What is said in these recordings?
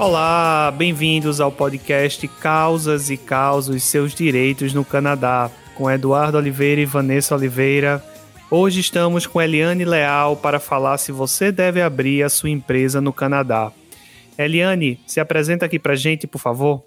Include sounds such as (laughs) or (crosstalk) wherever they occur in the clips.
Olá, bem-vindos ao podcast Causas e Causos Seus Direitos no Canadá, com Eduardo Oliveira e Vanessa Oliveira. Hoje estamos com Eliane Leal para falar se você deve abrir a sua empresa no Canadá. Eliane, se apresenta aqui pra gente, por favor.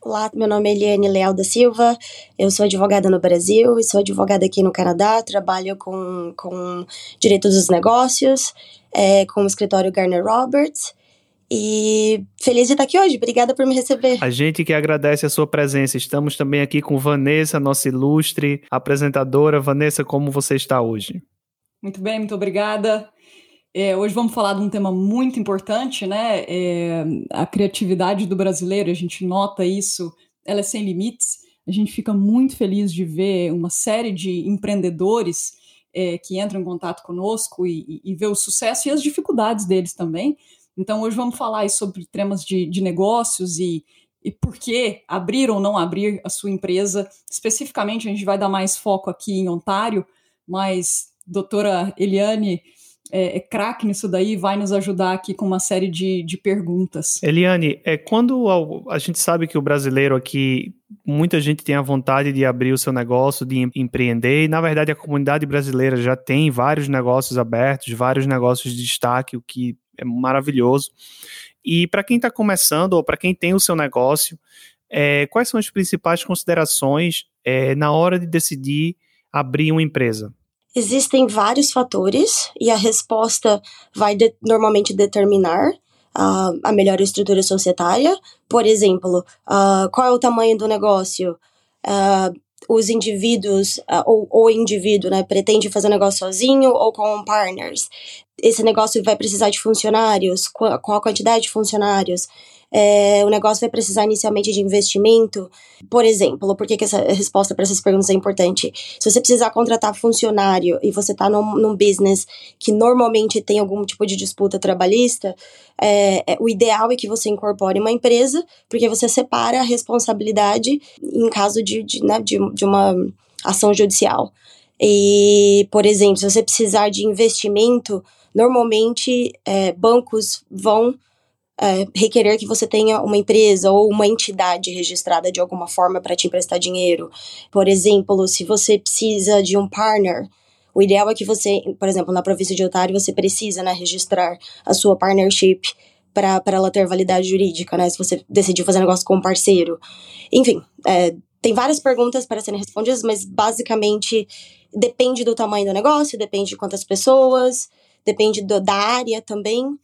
Olá, meu nome é Eliane Leal da Silva, eu sou advogada no Brasil e sou advogada aqui no Canadá, trabalho com, com direito dos negócios, é, com o escritório Garner Roberts e feliz de estar aqui hoje. Obrigada por me receber. A gente que agradece a sua presença. Estamos também aqui com Vanessa, nossa ilustre apresentadora. Vanessa, como você está hoje? Muito bem, muito obrigada. É, hoje vamos falar de um tema muito importante, né? É, a criatividade do brasileiro, a gente nota isso, ela é sem limites. A gente fica muito feliz de ver uma série de empreendedores é, que entram em contato conosco e, e, e ver o sucesso e as dificuldades deles também. Então, hoje vamos falar sobre temas de, de negócios e, e por que abrir ou não abrir a sua empresa. Especificamente, a gente vai dar mais foco aqui em Ontário, mas doutora Eliane é, é craque nisso daí vai nos ajudar aqui com uma série de, de perguntas. Eliane, é, quando a, gente sabe que o brasileiro aqui, muita gente tem a vontade de abrir o seu negócio, de empreender, e na verdade a comunidade brasileira já tem vários negócios abertos, vários negócios de destaque, o que é maravilhoso. E para quem está começando ou para quem tem o seu negócio, é, quais são as principais considerações é, na hora de decidir abrir uma empresa? Existem vários fatores e a resposta vai de, normalmente determinar uh, a melhor estrutura societária. Por exemplo, uh, qual é o tamanho do negócio? Uh, os indivíduos, ou o indivíduo, né, pretende fazer negócio sozinho ou com partners esse negócio vai precisar de funcionários, qual, a quantidade de funcionários, é, o negócio vai precisar inicialmente de investimento. Por exemplo, por que, que essa resposta para essas perguntas é importante? Se você precisar contratar funcionário e você está num, num, business que normalmente tem algum tipo de disputa trabalhista, é, é, o ideal é que você incorpore uma empresa, porque você separa a responsabilidade em caso de, de, né, de, de uma ação judicial. E, por exemplo, se você precisar de investimento, normalmente é, bancos vão é, requerer que você tenha uma empresa ou uma entidade registrada de alguma forma para te emprestar dinheiro. Por exemplo, se você precisa de um partner, o ideal é que você, por exemplo, na província de Ontário, você precisa né, registrar a sua partnership para ela ter validade jurídica, né? Se você decidir fazer negócio com um parceiro. Enfim, é, tem várias perguntas para serem respondidas, mas basicamente depende do tamanho do negócio, depende de quantas pessoas, depende do, da área também.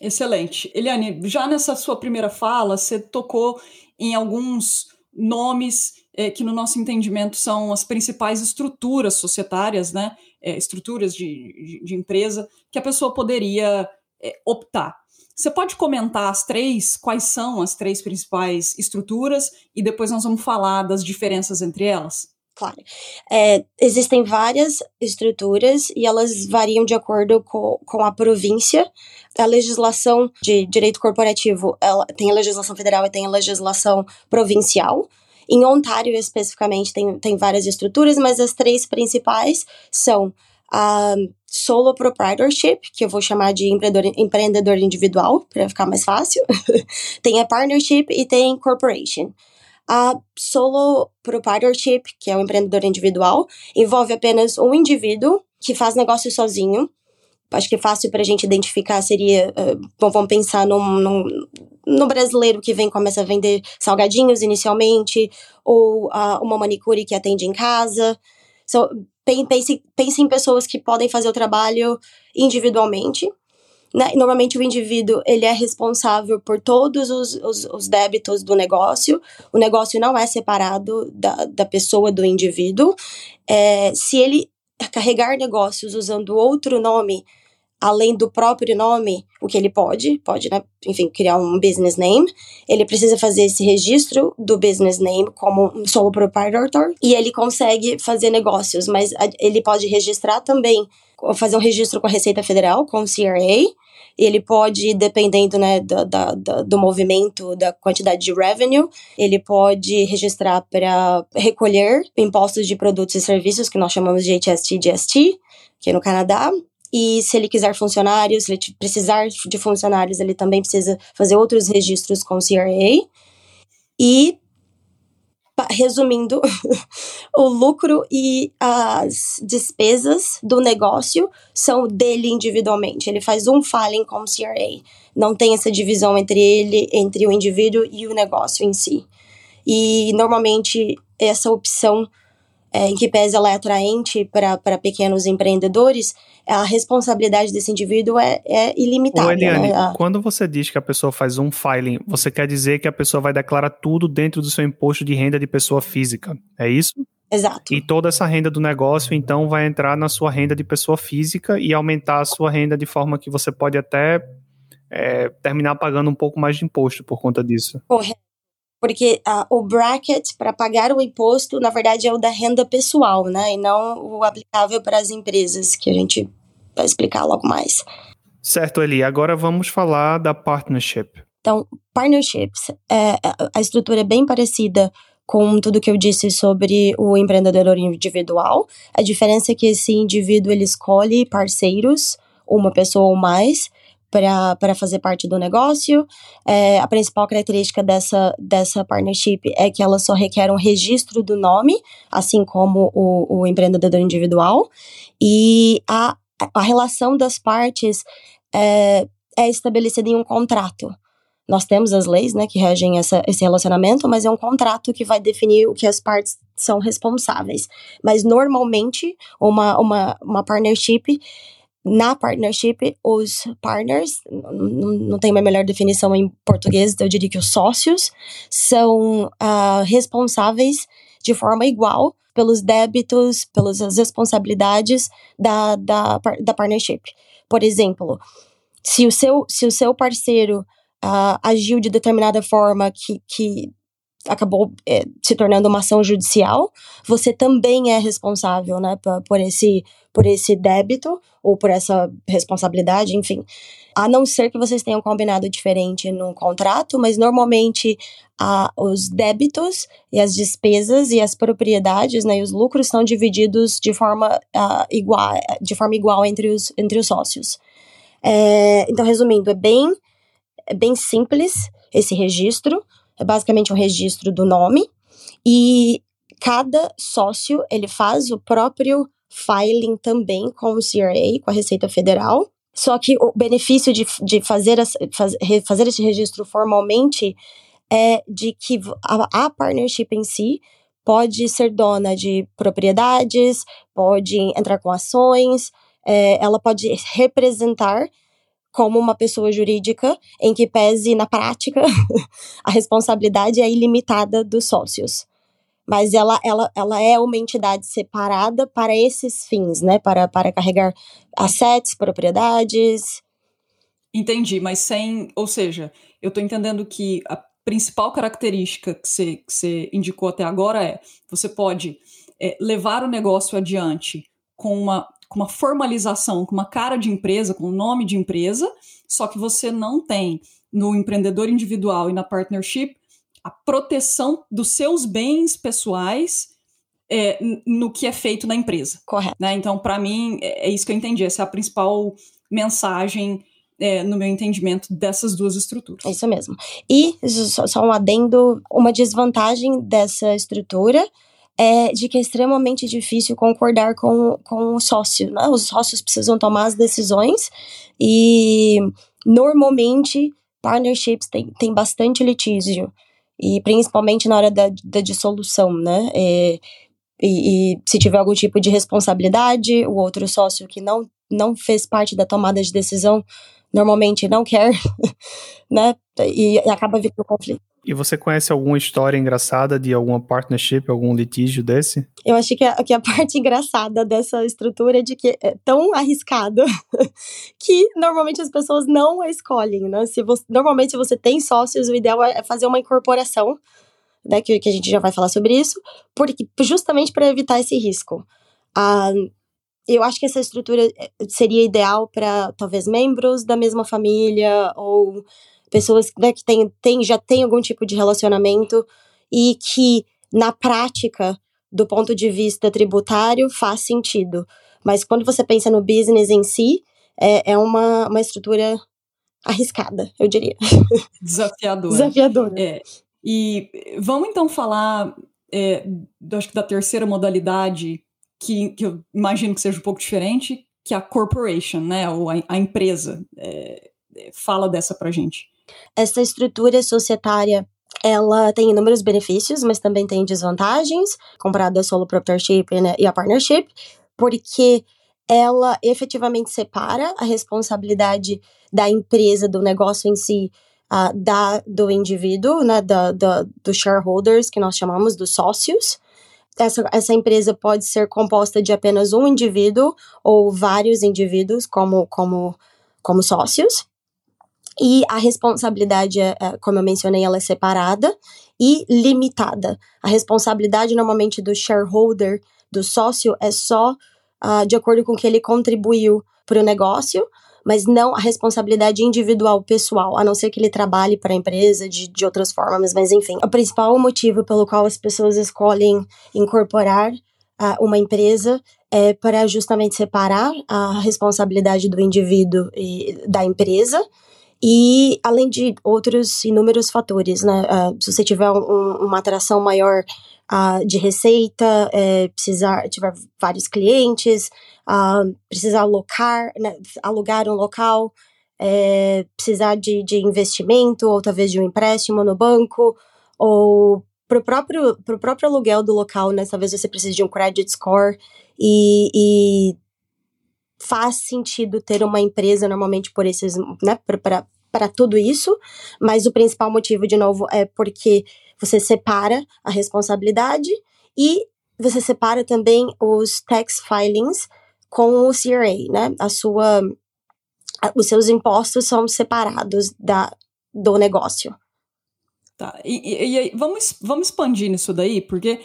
Excelente. Eliane, já nessa sua primeira fala, você tocou em alguns nomes é, que, no nosso entendimento, são as principais estruturas societárias, né? É, estruturas de, de, de, empresa, que a pessoa poderia é, optar. Você pode comentar as três, quais são as três principais estruturas, e depois nós vamos falar das diferenças entre elas? Claro. É, existem várias estruturas e elas variam de acordo com, com a província. A legislação de direito corporativo ela tem a legislação federal e tem a legislação provincial. Em Ontário, especificamente, tem, tem várias estruturas, mas as três principais são a solo proprietorship, que eu vou chamar de empreendedor, empreendedor individual, para ficar mais fácil. (laughs) tem a partnership e tem corporation. A solo proprietorship, que é o empreendedor individual, envolve apenas um indivíduo que faz negócio sozinho. Acho que é fácil para a gente identificar seria. Uh, bom, vamos pensar num, num, no brasileiro que vem começa a vender salgadinhos inicialmente, ou uh, uma manicure que atende em casa. So, pense, pense em pessoas que podem fazer o trabalho individualmente né? Normalmente o indivíduo ele é responsável por todos os, os, os, débitos do negócio. O negócio não é separado da, da pessoa do indivíduo. É, se ele carregar negócios usando outro nome além do próprio nome, o que ele pode, pode, né, enfim, criar um business name, ele precisa fazer esse registro do business name como um solo proprietor e ele consegue fazer negócios, mas ele pode registrar também, fazer um registro com a Receita Federal, com o CRA, ele pode, dependendo né, do, do, do movimento, da quantidade de revenue, ele pode registrar para recolher impostos de produtos e serviços, que nós chamamos de HST GST, que é no Canadá, E se ele quiser funcionários, se ele precisar de funcionários, ele também precisa fazer outros registros com o CRA. E resumindo, (laughs) o lucro e as despesas do negócio são dele individualmente. Ele faz um filing com o CRA. Não tem essa divisão entre ele, entre o indivíduo e o negócio em si. E normalmente essa opção é, em que pese ela é atraente para pequenos empreendedores, a responsabilidade desse indivíduo é, é ilimitada. Ô, Eliane, né? quando você diz que a pessoa faz um filing, você quer dizer que a pessoa vai declarar tudo dentro do seu imposto de renda de pessoa física, é isso? Exato. E toda essa renda do negócio, então, vai entrar na sua renda de pessoa física e aumentar a sua renda de forma que você pode até é, terminar pagando um pouco mais de imposto por conta disso. Correto. Porque uh, o bracket para pagar o imposto, na verdade, é o da renda pessoal, né? E não o aplicável para as empresas, que a gente vai explicar logo mais. Certo, Eli. Agora vamos falar da partnership. Então, partnerships, é, a estrutura é bem parecida com tudo que eu disse sobre o empreendedor individual. A diferença é que esse indivíduo ele escolhe parceiros, uma pessoa ou mais, para fazer parte do negócio. É, a principal característica dessa, dessa partnership é que ela só requer um registro do nome, assim como o, o empreendedor individual. E a, a relação das partes é, é estabelecida em um contrato. Nós temos as leis né, que regem essa, esse relacionamento, mas é um contrato que vai definir o que as partes são responsáveis. Mas normalmente, uma, uma, uma partnership na partnership, os partners, não tem uma melhor definição em português, eu diria que os sócios são uh, responsáveis de forma igual pelos débitos, pelas responsabilidades da, da, da partnership. Por exemplo, se o seu, se o seu parceiro uh, agiu de determinada forma que, que acabou é, se tornando uma ação judicial, você também é responsável, né, por, por, esse, por esse débito ou por essa responsabilidade, enfim. A não ser que vocês tenham combinado diferente no contrato, mas normalmente a, os débitos e as despesas e as propriedades, né, e os lucros são divididos de forma igual, de forma igual entre os, entre os sócios. É, então, resumindo, é bem, é bem simples esse registro é basicamente um registro do nome e cada sócio ele faz o próprio filing também com o CRA, com a Receita Federal. Só que o benefício de, de fazer, faz, fazer esse registro formalmente é de que a, a partnership em si pode ser dona de propriedades, pode entrar com ações, é, ela pode representar como uma pessoa jurídica, em que pese na prática (laughs) a responsabilidade é ilimitada dos sócios. Mas ela, ela, ela é uma entidade separada para esses fins, né? Para, para carregar assets, propriedades. Entendi, mas sem. Ou seja, eu estou entendendo que a principal característica que você, que você indicou até agora é: você pode é, levar o negócio adiante com uma com uma formalização, com uma cara de empresa, com um nome de empresa, só que você não tem no empreendedor individual e na partnership a proteção dos seus bens pessoais é, no que é feito na empresa. Correto. Né? Então, para mim, é, é isso que eu entendi. Essa é a principal mensagem é, no meu entendimento dessas duas estruturas. É isso mesmo. E, só um adendo, uma desvantagem dessa estrutura é de que é extremamente difícil concordar com, com o sócio, né? Os sócios precisam tomar as decisões e normalmente partnerships tem, tem bastante litígio e principalmente na hora da, da dissolução, né? É, e, e, se tiver algum tipo de responsabilidade, o outro sócio que não, não fez parte da tomada de decisão normalmente não quer, (laughs) né? E, acaba vindo conflito. E você conhece alguma história engraçada de alguma partnership, algum litígio desse? Eu acho que a, que a (laughs) parte engraçada dessa estrutura é de que é tão arriscado (laughs) que normalmente as pessoas não a escolhem, né? Se você, normalmente, se você tem sócios, o ideal é fazer uma incorporação, né? Que, que a gente já vai falar sobre isso, porque, justamente para evitar esse risco. Ah, eu acho que essa estrutura eh, seria ideal para talvez membros da mesma família ou pessoas né, que tem, tem, já têm algum tipo de relacionamento e que, na prática, do ponto de vista tributário, faz sentido. Mas quando você pensa no business em si, é, é uma, uma estrutura arriscada, eu diria. (laughs) Desafiadora. Desafiadora. É, e vamos então falar, é, acho que da terceira modalidade, que, que eu imagino que seja um pouco diferente, que é a corporation, né, ou a, a empresa. É, é fala dessa pra gente. Essa estrutura societária ela tem inúmeros benefícios, mas também tem desvantagens, comparado a solo proprietorship né, e a partnership, porque ela efetivamente separa a responsabilidade da empresa, do negócio em si, uh, da, do indivíduo, né, da, da, dos shareholders, que nós chamamos dos sócios. Essa, essa empresa pode ser composta de apenas um indivíduo ou vários indivíduos como, como, como sócios. E a responsabilidade, é, é, como eu mencionei, ela é separada e limitada. A responsabilidade, normalmente, do shareholder, do sócio, é só uh, de acordo com o que ele contribuiu para o negócio, mas não a responsabilidade individual, pessoal, a não ser que ele trabalhe para a empresa de, de outras formas, mas enfim. O principal motivo pelo qual as pessoas escolhem incorporar uh, uma empresa é para justamente separar a responsabilidade do indivíduo e da empresa e além de outros inúmeros fatores, né? Uh, se você tiver um, uma atração maior uh, de receita, é, precisar tiver vários clientes, uh, precisar alocar, né, alugar um local, é, precisar de, de investimento ou talvez de um empréstimo no banco ou para o próprio, próprio aluguel do local, né? Talvez você precise de um credit score e, e faz sentido ter uma empresa normalmente por esses, né, para tudo isso, mas o principal motivo, de novo, é porque você separa a responsabilidade e você separa também os tax filings com o CRA, né? A sua, os seus impostos são separados da, do negócio. Tá, e, e, e vamos, vamos expandir nisso daí, porque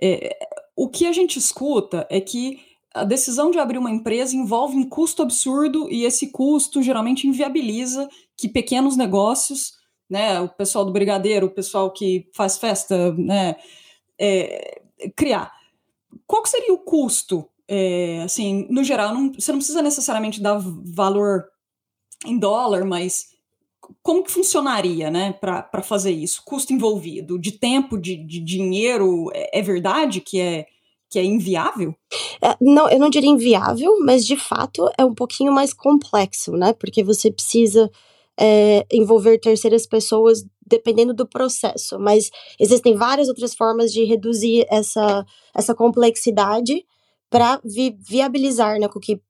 é, o que a gente escuta é que a decisão de abrir uma empresa envolve um custo absurdo e esse custo geralmente inviabiliza que pequenos negócios, né, o pessoal do brigadeiro, o pessoal que faz festa, né, é, criar. Qual seria o custo? É, assim, no geral, não, você não precisa necessariamente dar valor em dólar, mas como que funcionaria, né, para fazer isso? Custo envolvido, de tempo, de, de dinheiro, é, é verdade que é que é inviável? É, não, eu não diria inviável, mas de fato é um pouquinho mais complexo, né? Porque você precisa é, envolver terceiras pessoas dependendo do processo. Mas existem várias outras formas de reduzir essa, essa complexidade para vi viabilizar né, com que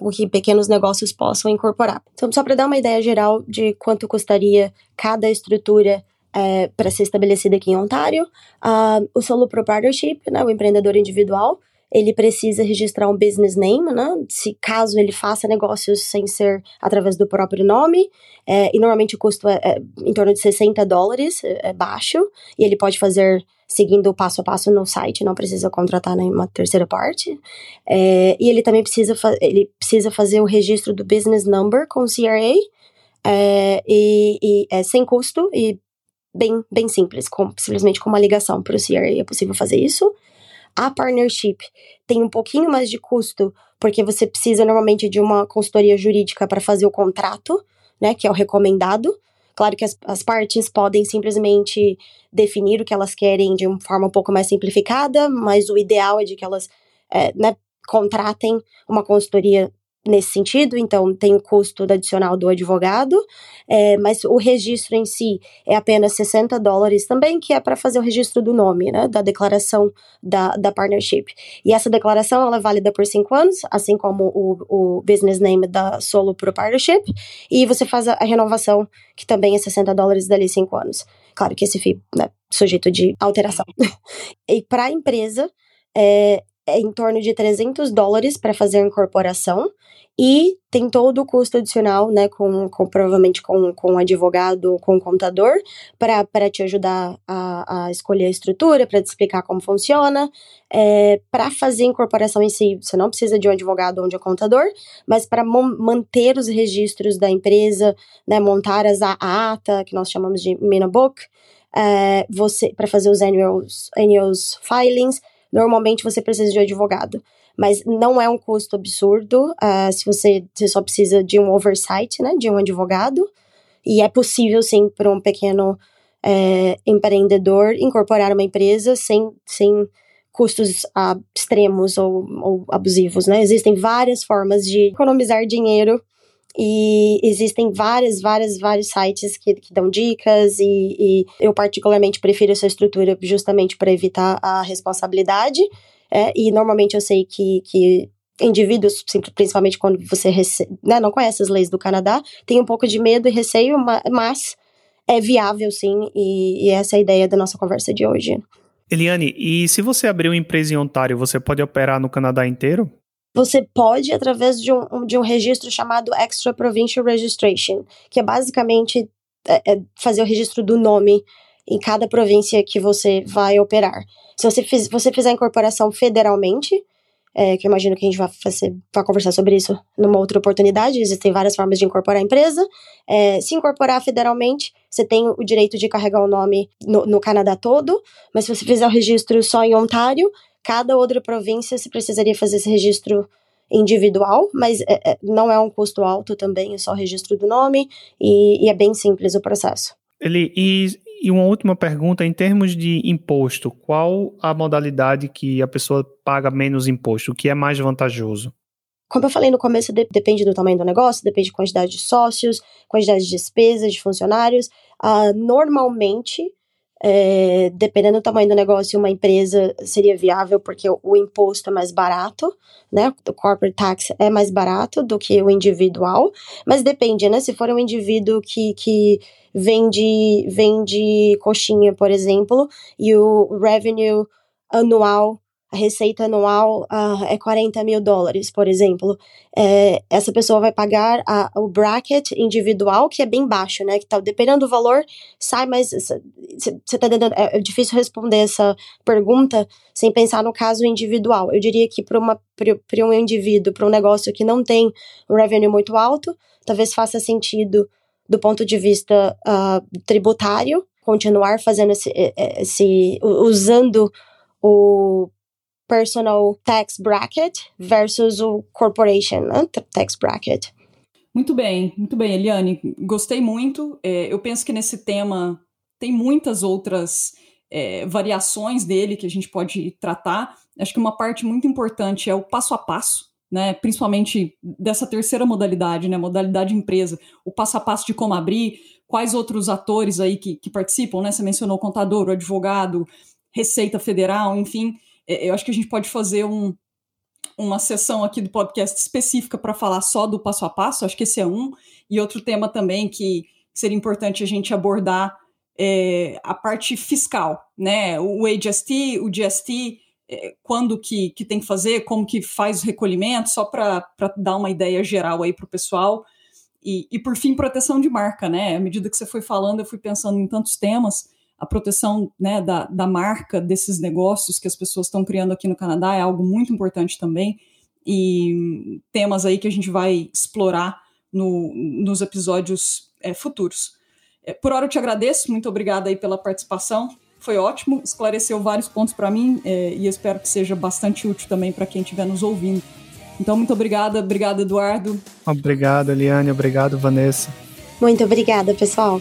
o que pequenos negócios possam incorporar. Então, só para dar uma ideia geral de quanto custaria cada estrutura é, para ser estabelecida aqui em Ontário. Uh, o solo proprietorship, né, o empreendedor individual, ele precisa registrar um business name, né? Se caso ele faça negócios sem ser através do próprio nome, é, e normalmente o custo é, é, em torno de 60 dólares, é, é baixo, e ele pode fazer seguindo o passo a passo no site, não precisa contratar nenhuma terceira parte. É, e ele também precisa, ele precisa fazer o registro do business number com o CRA, é, e, e é sem custo e bem, bem simples, com, simplesmente com uma ligação para o CRA é possível fazer isso. A partnership tem um pouquinho mais de custo, porque você precisa normalmente de uma consultoria jurídica para fazer o contrato, né, que é o recomendado. Claro que as, as partes podem simplesmente definir o que elas querem de uma forma um pouco mais simplificada, mas o ideal é de que elas é, né, contratem uma consultoria nesse sentido, então tem o custo adicional do advogado, é, mas o registro em si é apenas 60 dólares também, que é para fazer o registro do nome, né, da declaração da, da partnership. E essa declaração ela é válida por cinco anos, assim como o, o business name da Solo Pro Partnership, e você faz a, a renovação, que também é 60 dólares dali cinco anos. Claro que esse FII, né, sujeito de alteração. (laughs) e para a empresa, é, é em torno de 300 dólares para fazer a incorporação e tem todo o custo adicional, né, com, com provavelmente com, com advogado, com contador, para te ajudar a, a escolher a estrutura, para te explicar como funciona. É, para fazer a incorporação em si, você não precisa de um advogado ou de um contador, mas para manter os registros da empresa, né, montar as, a ata, que nós chamamos de Minobook, é, você para fazer os annuals, annuals filings, normalmente você precisa de um advogado. Mas não é um custo absurdo uh, se você, você só precisa de um oversight, né, de um advogado. E é possível, sim, para um pequeno é, empreendedor incorporar uma empresa sem, sem custos uh, extremos ou, ou abusivos, né? Existem várias formas de economizar dinheiro e existem várias, várias, vários sites que, que dão dicas e, e, eu particularmente prefiro essa estrutura justamente para evitar a responsabilidade. É, e normalmente eu sei que, que indivíduos, principalmente quando você né, não conhece as leis do Canadá, tem um pouco de medo e receio, mas é viável sim, e, e essa é a ideia da nossa conversa de hoje. Eliane, e se você abrir uma empresa em Ontário, você pode operar no Canadá inteiro? Você pode através de um, de um registro chamado Extra Provincial Registration, que é basicamente é, é fazer o registro do nome em cada província que você vai operar. Se você, fiz, você fizer a incorporação federalmente, é, que eu imagino que a gente vai, fazer, vai conversar sobre isso numa outra oportunidade. Existem várias formas de incorporar a empresa. É, se incorporar federalmente, você tem o direito de carregar o nome no, no Canadá todo, mas se você fizer o registro só em Ontário, cada outra província você precisaria fazer esse registro individual, mas é, é, não é um custo alto também, é só registro do nome e, e é bem simples o processo. Ele, e e uma última pergunta, em termos de imposto, qual a modalidade que a pessoa paga menos imposto? O que é mais vantajoso? Como eu falei no começo, de, depende do tamanho do negócio, depende da quantidade de sócios, quantidade de despesas, de funcionários. Uh, normalmente, é, dependendo do tamanho do negócio, uma empresa seria viável porque o, o, imposto é mais barato, né? O corporate tax é mais barato do que o individual, mas depende, né? Se for um indivíduo que, que vende, vende coxinha, por exemplo, e o revenue anual receita anual uh, é 40 mil dólares, por exemplo, é, essa pessoa vai pagar a, o bracket individual, que é bem baixo, né? Que tá, dependendo do valor, sai, mas você tá dando. É, é difícil responder essa pergunta sem pensar no caso individual. Eu diria que para um indivíduo, para um negócio que não tem um revenue muito alto, talvez faça sentido do ponto de vista uh, tributário, continuar fazendo esse, esse usando o personal tax bracket versus o corporation né, tax bracket. Muito bem, muito bem, Eliane. Gostei muito. É, eu penso que nesse tema tem muitas outras é, variações dele que a gente pode tratar. Acho que uma parte muito importante é o passo a passo, né? Principalmente dessa terceira modalidade, né? Modalidade empresa, o passo a passo de como abrir, quais outros atores aí que, que participam, né? Você mencionou o contador, o advogado, Receita Federal, enfim. É, eu acho que a gente pode fazer um, uma sessão aqui do podcast específica para falar só do passo a passo, acho que esse é um. E outro tema também que seria importante a gente abordar é a parte fiscal, né? O AGST, o GST, é, quando que, que tem que fazer, como que faz o recolhimento, só para dar uma ideia geral aí para o pessoal. E, e, por fim, proteção de marca, né? À medida que você foi falando, eu fui pensando em tantos temas a proteção né, da, da marca desses negócios que as pessoas estão criando aqui no Canadá é algo muito importante também. E temas aí que a gente vai explorar no, nos episódios é, futuros. É, por hora eu te agradeço, muito obrigada aí pela participação. Foi ótimo, esclareceu vários pontos para mim é, e espero que seja bastante útil também para quem estiver nos ouvindo. Então, muito obrigada, obrigada, Eduardo. Obrigado, Eliane, obrigado, Vanessa. Muito obrigada, pessoal.